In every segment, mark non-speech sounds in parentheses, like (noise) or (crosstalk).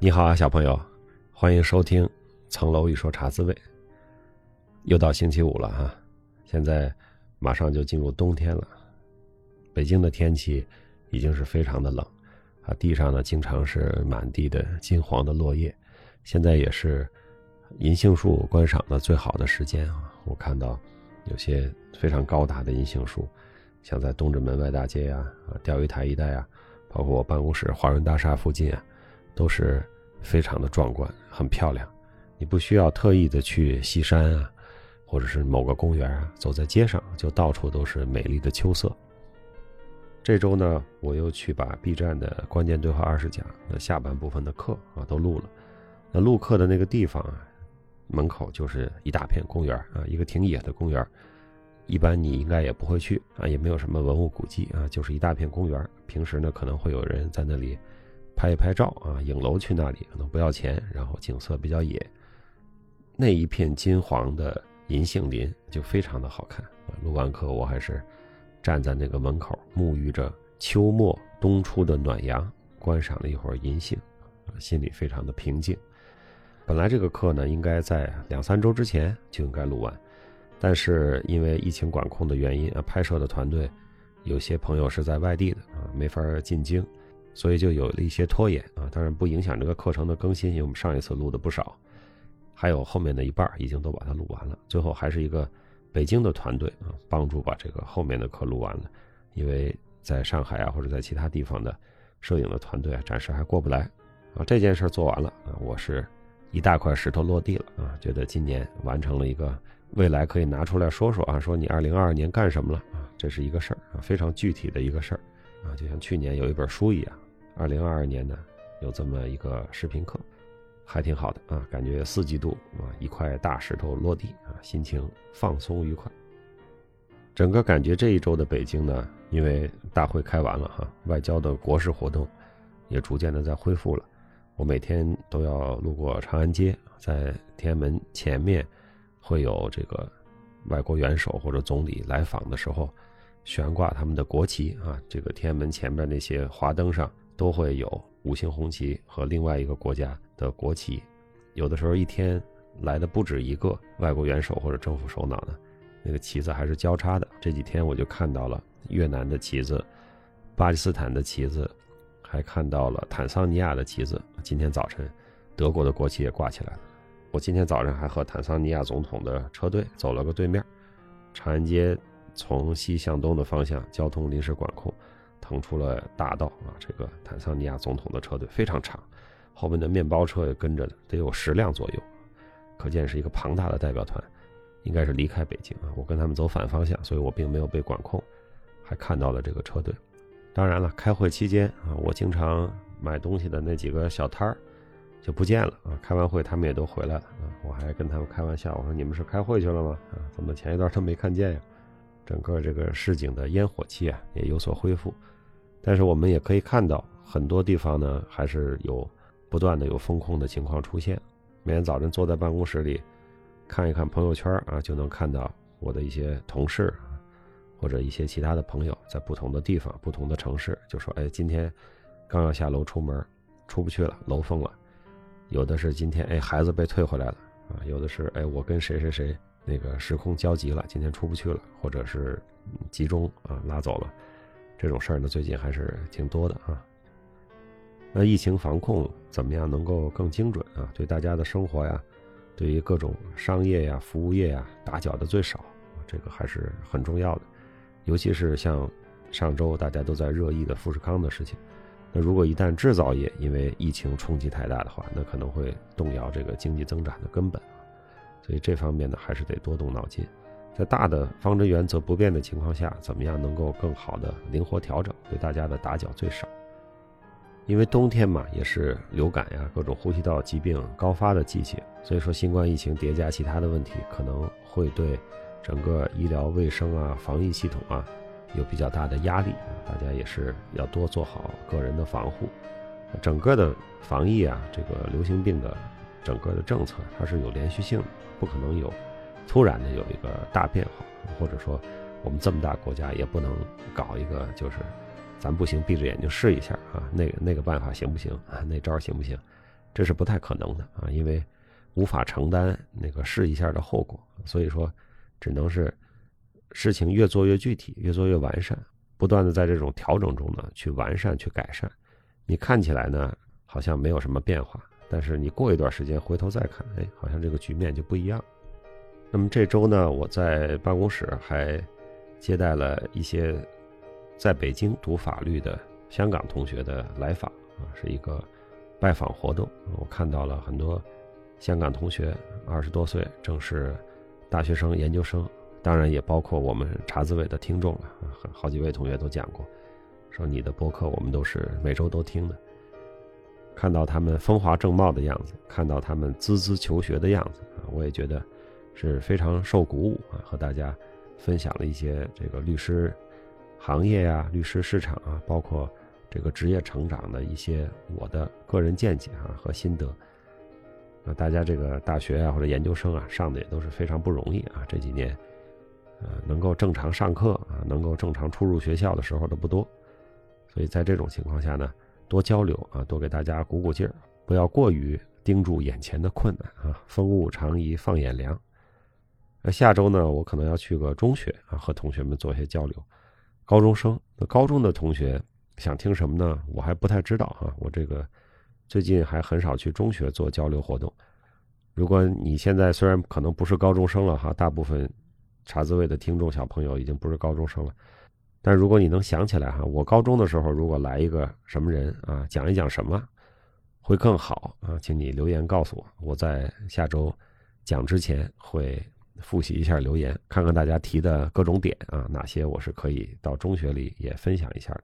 你好啊，小朋友，欢迎收听《层楼一说茶滋味》。又到星期五了哈，现在马上就进入冬天了。北京的天气已经是非常的冷啊，地上呢经常是满地的金黄的落叶。现在也是银杏树观赏的最好的时间啊，我看到有些非常高大的银杏树，像在东直门外大街呀、啊钓鱼台一带啊，包括我办公室华润大厦附近啊，都是非常的壮观，很漂亮。你不需要特意的去西山啊。或者是某个公园啊，走在街上就到处都是美丽的秋色。这周呢，我又去把 B 站的关键对话二十讲的下半部分的课啊都录了。那录课的那个地方啊，门口就是一大片公园啊，一个挺野的公园。一般你应该也不会去啊，也没有什么文物古迹啊，就是一大片公园。平时呢，可能会有人在那里拍一拍照啊，影楼去那里可能不要钱，然后景色比较野。那一片金黄的。银杏林就非常的好看！录完课，我还是站在那个门口，沐浴着秋末冬初的暖阳，观赏了一会儿银杏，心里非常的平静。本来这个课呢，应该在两三周之前就应该录完，但是因为疫情管控的原因啊，拍摄的团队有些朋友是在外地的啊，没法进京，所以就有了一些拖延啊。当然不影响这个课程的更新，因为我们上一次录的不少。还有后面的一半已经都把它录完了，最后还是一个北京的团队啊，帮助把这个后面的课录完了。因为在上海啊或者在其他地方的摄影的团队啊，暂时还过不来啊。这件事做完了啊，我是一大块石头落地了啊，觉得今年完成了一个未来可以拿出来说说啊，说你二零二二年干什么了啊，这是一个事儿啊，非常具体的一个事儿啊，就像去年有一本书一样，二零二二年呢有这么一个视频课。还挺好的啊，感觉四季度啊一块大石头落地啊，心情放松愉快。整个感觉这一周的北京呢，因为大会开完了哈，外交的国事活动也逐渐的在恢复了。我每天都要路过长安街，在天安门前面会有这个外国元首或者总理来访的时候，悬挂他们的国旗啊，这个天安门前面那些华灯上都会有五星红旗和另外一个国家。的国旗，有的时候一天来的不止一个外国元首或者政府首脑呢，那个旗子还是交叉的。这几天我就看到了越南的旗子、巴基斯坦的旗子，还看到了坦桑尼亚的旗子。今天早晨，德国的国旗也挂起来了。我今天早上还和坦桑尼亚总统的车队走了个对面。长安街从西向东的方向交通临时管控，腾出了大道啊。这个坦桑尼亚总统的车队非常长。后面的面包车也跟着得有十辆左右，可见是一个庞大的代表团，应该是离开北京啊。我跟他们走反方向，所以我并没有被管控，还看到了这个车队。当然了，开会期间啊，我经常买东西的那几个小摊儿就不见了啊。开完会他们也都回来了啊，我还跟他们开玩笑，我说你们是开会去了吗？啊，怎么前一段都没看见呀？整个这个市井的烟火气啊也有所恢复，但是我们也可以看到很多地方呢还是有。不断的有风控的情况出现，每天早晨坐在办公室里，看一看朋友圈啊，就能看到我的一些同事，或者一些其他的朋友在不同的地方、不同的城市，就说：“哎，今天刚要下楼出门，出不去了，楼封了。”有的是今天哎，孩子被退回来了啊，有的是哎，我跟谁谁谁那个时空交集了，今天出不去了，或者是集中啊拉走了，这种事儿呢，最近还是挺多的啊。那疫情防控怎么样能够更精准啊？对大家的生活呀，对于各种商业呀、服务业呀打搅的最少，这个还是很重要的。尤其是像上周大家都在热议的富士康的事情，那如果一旦制造业因为疫情冲击太大的话，那可能会动摇这个经济增长的根本。所以这方面呢，还是得多动脑筋，在大的方针原则不变的情况下，怎么样能够更好的灵活调整，对大家的打搅最少。因为冬天嘛，也是流感呀、各种呼吸道疾病高发的季节，所以说新冠疫情叠加其他的问题，可能会对整个医疗卫生啊、防疫系统啊有比较大的压力。大家也是要多做好个人的防护。整个的防疫啊，这个流行病的整个的政策，它是有连续性的，不可能有突然的有一个大变化，或者说我们这么大国家也不能搞一个就是。咱不行，闭着眼睛试一下啊，那个那个办法行不行啊？那招行不行？这是不太可能的啊，因为无法承担那个试一下的后果，所以说只能是事情越做越具体，越做越完善，不断的在这种调整中呢去完善、去改善。你看起来呢好像没有什么变化，但是你过一段时间回头再看，哎，好像这个局面就不一样。那么这周呢，我在办公室还接待了一些在北京读法律的香港同学的来访啊，是一个拜访活动。我看到了很多香港同学，二十多岁，正是大学生、研究生，当然也包括我们茶滋味的听众了啊。好几位同学都讲过，说你的播客我们都是每周都听的。看到他们风华正茂的样子，看到他们孜孜求学的样子啊，我也觉得。是非常受鼓舞啊，和大家分享了一些这个律师行业呀、律师市场啊，包括这个职业成长的一些我的个人见解啊和心得。那大家这个大学啊或者研究生啊上的也都是非常不容易啊，这几年，呃，能够正常上课啊，能够正常出入学校的时候都不多，所以在这种情况下呢，多交流啊，多给大家鼓鼓劲儿，不要过于盯住眼前的困难啊，风物长宜放眼量。那下周呢，我可能要去个中学啊，和同学们做一些交流。高中生，那高中的同学想听什么呢？我还不太知道哈。我这个最近还很少去中学做交流活动。如果你现在虽然可能不是高中生了哈，大部分茶滋味的听众小朋友已经不是高中生了，但如果你能想起来哈，我高中的时候如果来一个什么人啊，讲一讲什么会更好啊，请你留言告诉我，我在下周讲之前会。复习一下留言，看看大家提的各种点啊，哪些我是可以到中学里也分享一下。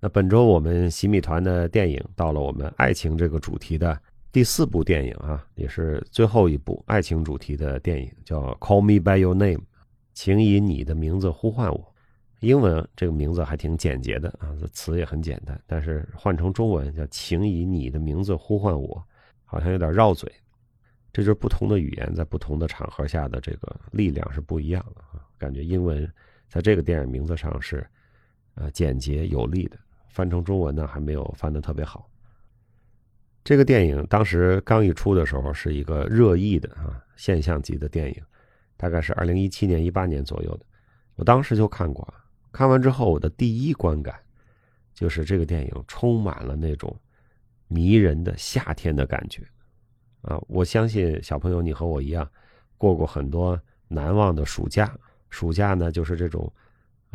那本周我们洗米团的电影到了我们爱情这个主题的第四部电影啊，也是最后一部爱情主题的电影，叫《Call Me by Your Name》，请以你的名字呼唤我。英文这个名字还挺简洁的啊，这词也很简单，但是换成中文叫“请以你的名字呼唤我”，好像有点绕嘴。这就是不同的语言在不同的场合下的这个力量是不一样的啊！感觉英文在这个电影名字上是，呃，简洁有力的，翻成中文呢还没有翻得特别好。这个电影当时刚一出的时候是一个热议的啊现象级的电影，大概是二零一七年一八年左右的，我当时就看过，看完之后我的第一观感就是这个电影充满了那种迷人的夏天的感觉。啊，我相信小朋友，你和我一样，过过很多难忘的暑假。暑假呢，就是这种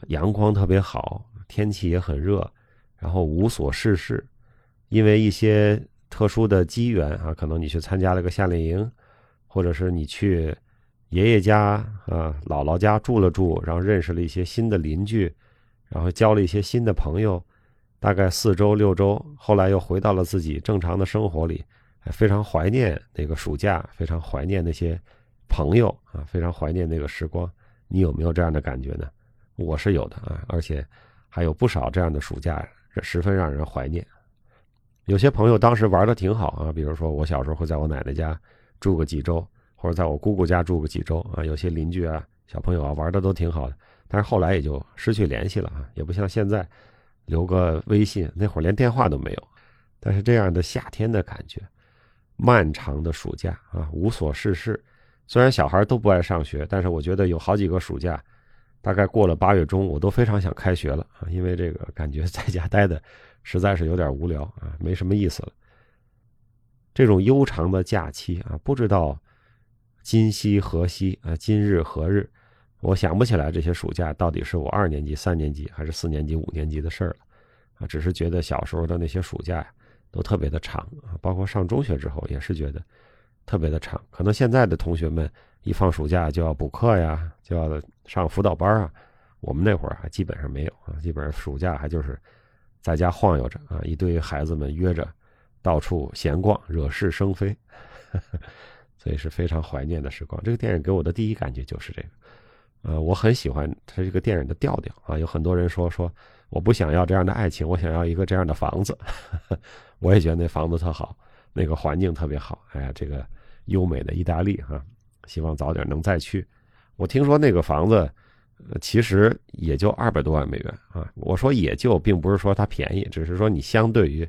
阳光特别好，天气也很热，然后无所事事。因为一些特殊的机缘啊，可能你去参加了个夏令营，或者是你去爷爷家啊、姥姥家住了住，然后认识了一些新的邻居，然后交了一些新的朋友，大概四周六周，后来又回到了自己正常的生活里。非常怀念那个暑假，非常怀念那些朋友啊，非常怀念那个时光。你有没有这样的感觉呢？我是有的啊，而且还有不少这样的暑假，十分让人怀念。有些朋友当时玩的挺好啊，比如说我小时候会在我奶奶家住个几周，或者在我姑姑家住个几周啊。有些邻居啊、小朋友啊玩的都挺好的，但是后来也就失去联系了啊，也不像现在留个微信，那会儿连电话都没有。但是这样的夏天的感觉。漫长的暑假啊，无所事事。虽然小孩都不爱上学，但是我觉得有好几个暑假，大概过了八月中，我都非常想开学了啊，因为这个感觉在家待的实在是有点无聊啊，没什么意思了。这种悠长的假期啊，不知道今夕何夕啊，今日何日，我想不起来这些暑假到底是我二年级、三年级还是四年级、五年级的事儿了啊，只是觉得小时候的那些暑假呀。都特别的长啊，包括上中学之后也是觉得特别的长。可能现在的同学们一放暑假就要补课呀，就要上辅导班啊。我们那会儿还基本上没有啊，基本上暑假还就是在家晃悠着啊，一堆孩子们约着到处闲逛，惹是生非，(laughs) 所以是非常怀念的时光。这个电影给我的第一感觉就是这个，呃，我很喜欢它这个电影的调调啊。有很多人说说我不想要这样的爱情，我想要一个这样的房子。(laughs) 我也觉得那房子特好，那个环境特别好。哎呀，这个优美的意大利哈，希望早点能再去。我听说那个房子，其实也就二百多万美元啊。我说也就，并不是说它便宜，只是说你相对于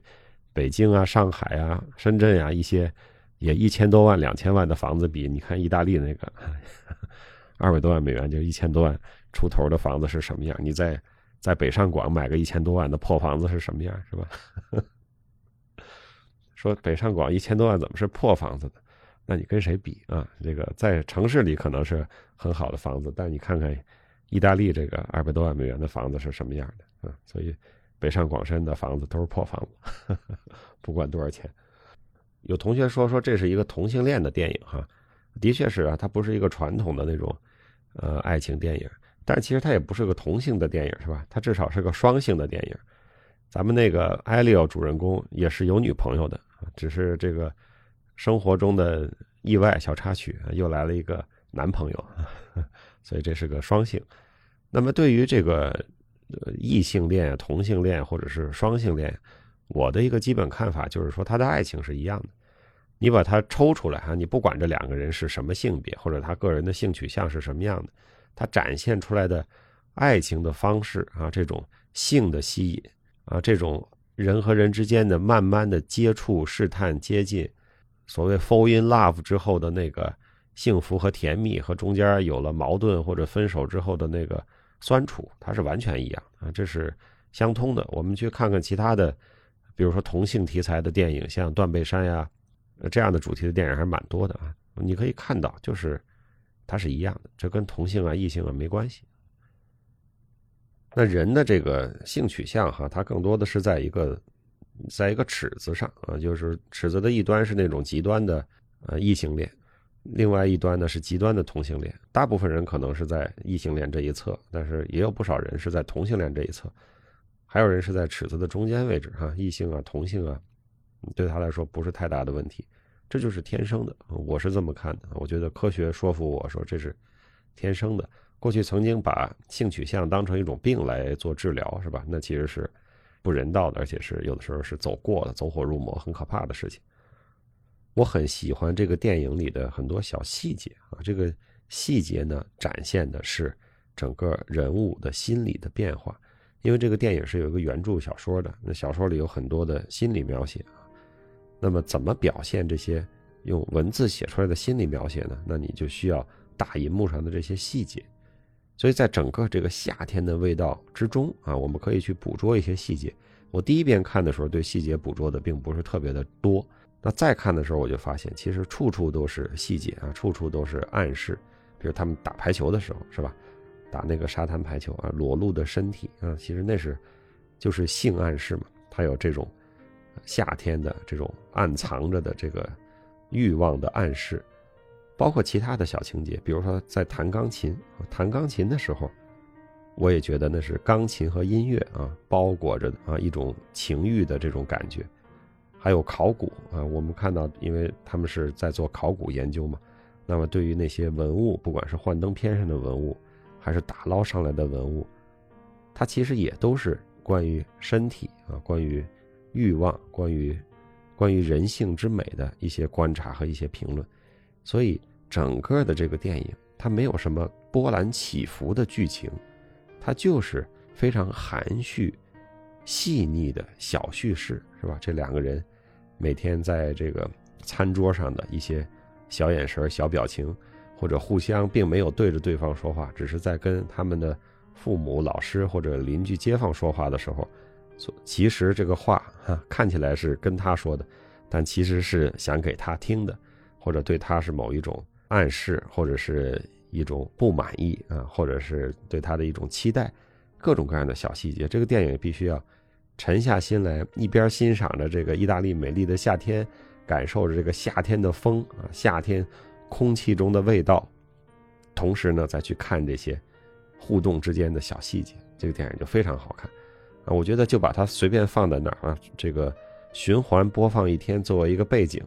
北京啊、上海啊、深圳啊一些也一千多万、两千万的房子比，你看意大利那个 (laughs) 二百多万美元就一千多万出头的房子是什么样？你在在北上广买个一千多万的破房子是什么样？是吧？(laughs) 说北上广一千多万怎么是破房子的？那你跟谁比啊？这个在城市里可能是很好的房子，但你看看意大利这个二百多万美元的房子是什么样的啊？所以北上广深的房子都是破房子，(laughs) 不管多少钱。有同学说说这是一个同性恋的电影哈，的确是啊，它不是一个传统的那种呃爱情电影，但其实它也不是个同性的电影是吧？它至少是个双性的电影。咱们那个艾利奥主人公也是有女朋友的。只是这个生活中的意外小插曲，又来了一个男朋友，(laughs) 所以这是个双性。那么对于这个异性恋、同性恋或者是双性恋，我的一个基本看法就是说，他的爱情是一样的。你把它抽出来哈，你不管这两个人是什么性别，或者他个人的性取向是什么样的，他展现出来的爱情的方式啊，这种性的吸引啊，这种。人和人之间的慢慢的接触、试探、接近，所谓 fall in love 之后的那个幸福和甜蜜，和中间有了矛盾或者分手之后的那个酸楚，它是完全一样啊，这是相通的。我们去看看其他的，比如说同性题材的电影，像《断背山》呀，这样的主题的电影还是蛮多的啊。你可以看到，就是它是一样的，这跟同性啊、异性啊没关系。那人的这个性取向哈，它更多的是在一个，在一个尺子上啊，就是尺子的一端是那种极端的呃异性恋，另外一端呢是极端的同性恋。大部分人可能是在异性恋这一侧，但是也有不少人是在同性恋这一侧，还有人是在尺子的中间位置哈，异性啊、同性啊，对他来说不是太大的问题，这就是天生的，我是这么看的。我觉得科学说服我说这是天生的。过去曾经把性取向当成一种病来做治疗，是吧？那其实是不人道的，而且是有的时候是走过了、走火入魔，很可怕的事情。我很喜欢这个电影里的很多小细节啊，这个细节呢，展现的是整个人物的心理的变化。因为这个电影是有一个原著小说的，那小说里有很多的心理描写啊。那么怎么表现这些用文字写出来的心理描写呢？那你就需要大银幕上的这些细节。所以在整个这个夏天的味道之中啊，我们可以去捕捉一些细节。我第一遍看的时候，对细节捕捉的并不是特别的多。那再看的时候，我就发现其实处处都是细节啊，处处都是暗示。比如他们打排球的时候，是吧？打那个沙滩排球啊，裸露的身体啊，其实那是就是性暗示嘛。它有这种夏天的这种暗藏着的这个欲望的暗示。包括其他的小情节，比如说在弹钢琴，弹钢琴的时候，我也觉得那是钢琴和音乐啊包裹着啊一种情欲的这种感觉。还有考古啊，我们看到，因为他们是在做考古研究嘛，那么对于那些文物，不管是幻灯片上的文物，还是打捞上来的文物，它其实也都是关于身体啊，关于欲望，关于关于人性之美的一些观察和一些评论，所以。整个的这个电影，它没有什么波澜起伏的剧情，它就是非常含蓄、细腻的小叙事，是吧？这两个人每天在这个餐桌上的一些小眼神、小表情，或者互相并没有对着对方说话，只是在跟他们的父母、老师或者邻居、街坊说话的时候，其实这个话哈看起来是跟他说的，但其实是想给他听的，或者对他是某一种。暗示或者是一种不满意啊，或者是对他的一种期待，各种各样的小细节，这个电影必须要沉下心来，一边欣赏着这个意大利美丽的夏天，感受着这个夏天的风啊，夏天空气中的味道，同时呢再去看这些互动之间的小细节，这个电影就非常好看啊。我觉得就把它随便放在哪儿啊，这个循环播放一天作为一个背景。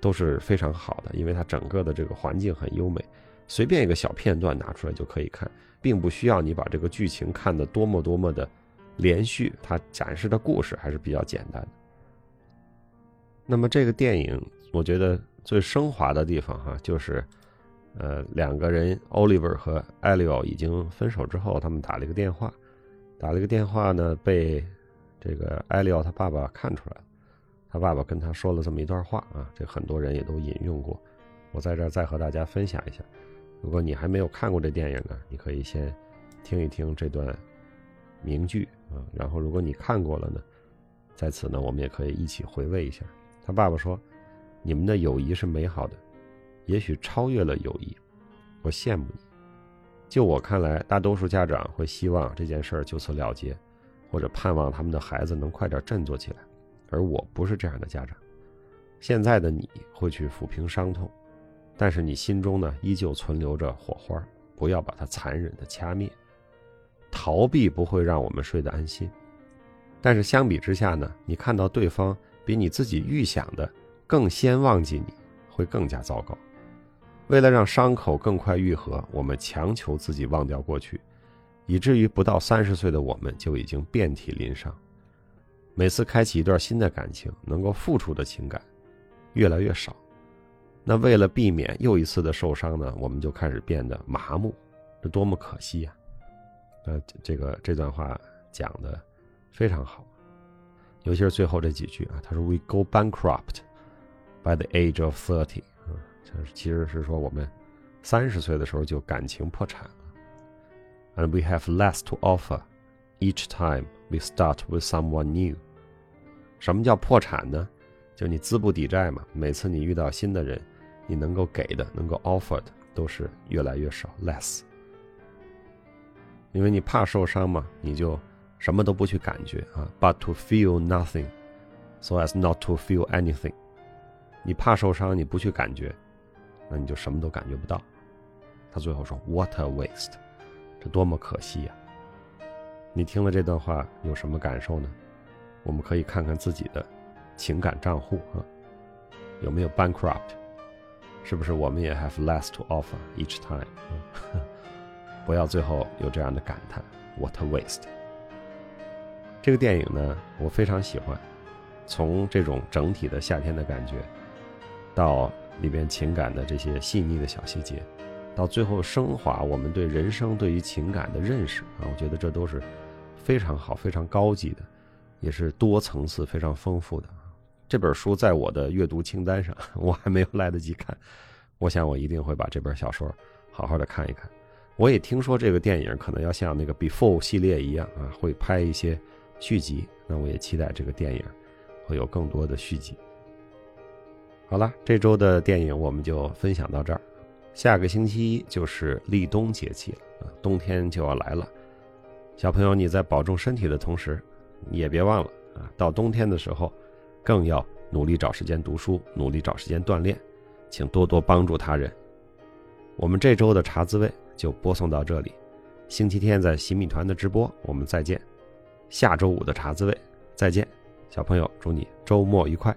都是非常好的，因为它整个的这个环境很优美，随便一个小片段拿出来就可以看，并不需要你把这个剧情看得多么多么的连续，它展示的故事还是比较简单的。那么这个电影，我觉得最升华的地方哈，就是，呃，两个人 Oliver 和 Elio 已经分手之后，他们打了一个电话，打了个电话呢，被这个艾利奥他爸爸看出来了。他爸爸跟他说了这么一段话啊，这很多人也都引用过。我在这儿再和大家分享一下。如果你还没有看过这电影呢，你可以先听一听这段名句啊。然后如果你看过了呢，在此呢，我们也可以一起回味一下。他爸爸说：“你们的友谊是美好的，也许超越了友谊。我羡慕你。就我看来，大多数家长会希望这件事儿就此了结，或者盼望他们的孩子能快点振作起来。而我不是这样的家长。现在的你会去抚平伤痛。”但是你心中呢，依旧存留着火花，不要把它残忍的掐灭。逃避不会让我们睡得安心，但是相比之下呢，你看到对方比你自己预想的更先忘记你，会更加糟糕。为了让伤口更快愈合，我们强求自己忘掉过去，以至于不到三十岁的我们就已经遍体鳞伤。每次开启一段新的感情，能够付出的情感越来越少。那为了避免又一次的受伤呢，我们就开始变得麻木，这多么可惜呀！呃，这个这段话讲的非常好，尤其是最后这几句啊，他说 “We go bankrupt by the age of thirty”，啊，这其实是说我们三十岁的时候就感情破产了，“And we have less to offer each time we start with someone new”。什么叫破产呢？就你资不抵债嘛，每次你遇到新的人。你能够给的，能够 offer 的，都是越来越少，less。因为你怕受伤嘛，你就什么都不去感觉啊。But to feel nothing, so as not to feel anything。你怕受伤，你不去感觉，那你就什么都感觉不到。他最后说，What a waste！这多么可惜呀！你听了这段话有什么感受呢？我们可以看看自己的情感账户啊，有没有 bankrupt？是不是我们也 have less to offer each time？(laughs) 不要最后有这样的感叹，What a waste！这个电影呢，我非常喜欢。从这种整体的夏天的感觉，到里边情感的这些细腻的小细节，到最后升华我们对人生、对于情感的认识啊，我觉得这都是非常好、非常高级的，也是多层次、非常丰富的。这本书在我的阅读清单上，(laughs) 我还没有来得及看。我想我一定会把这本小说好好的看一看。我也听说这个电影可能要像那个 Before 系列一样啊，会拍一些续集。那我也期待这个电影会有更多的续集。好了，这周的电影我们就分享到这儿。下个星期一就是立冬节气了啊，冬天就要来了。小朋友，你在保重身体的同时，也别忘了啊，到冬天的时候。更要努力找时间读书，努力找时间锻炼，请多多帮助他人。我们这周的茶滋味就播送到这里，星期天在洗米团的直播我们再见，下周五的茶滋味再见，小朋友祝你周末愉快。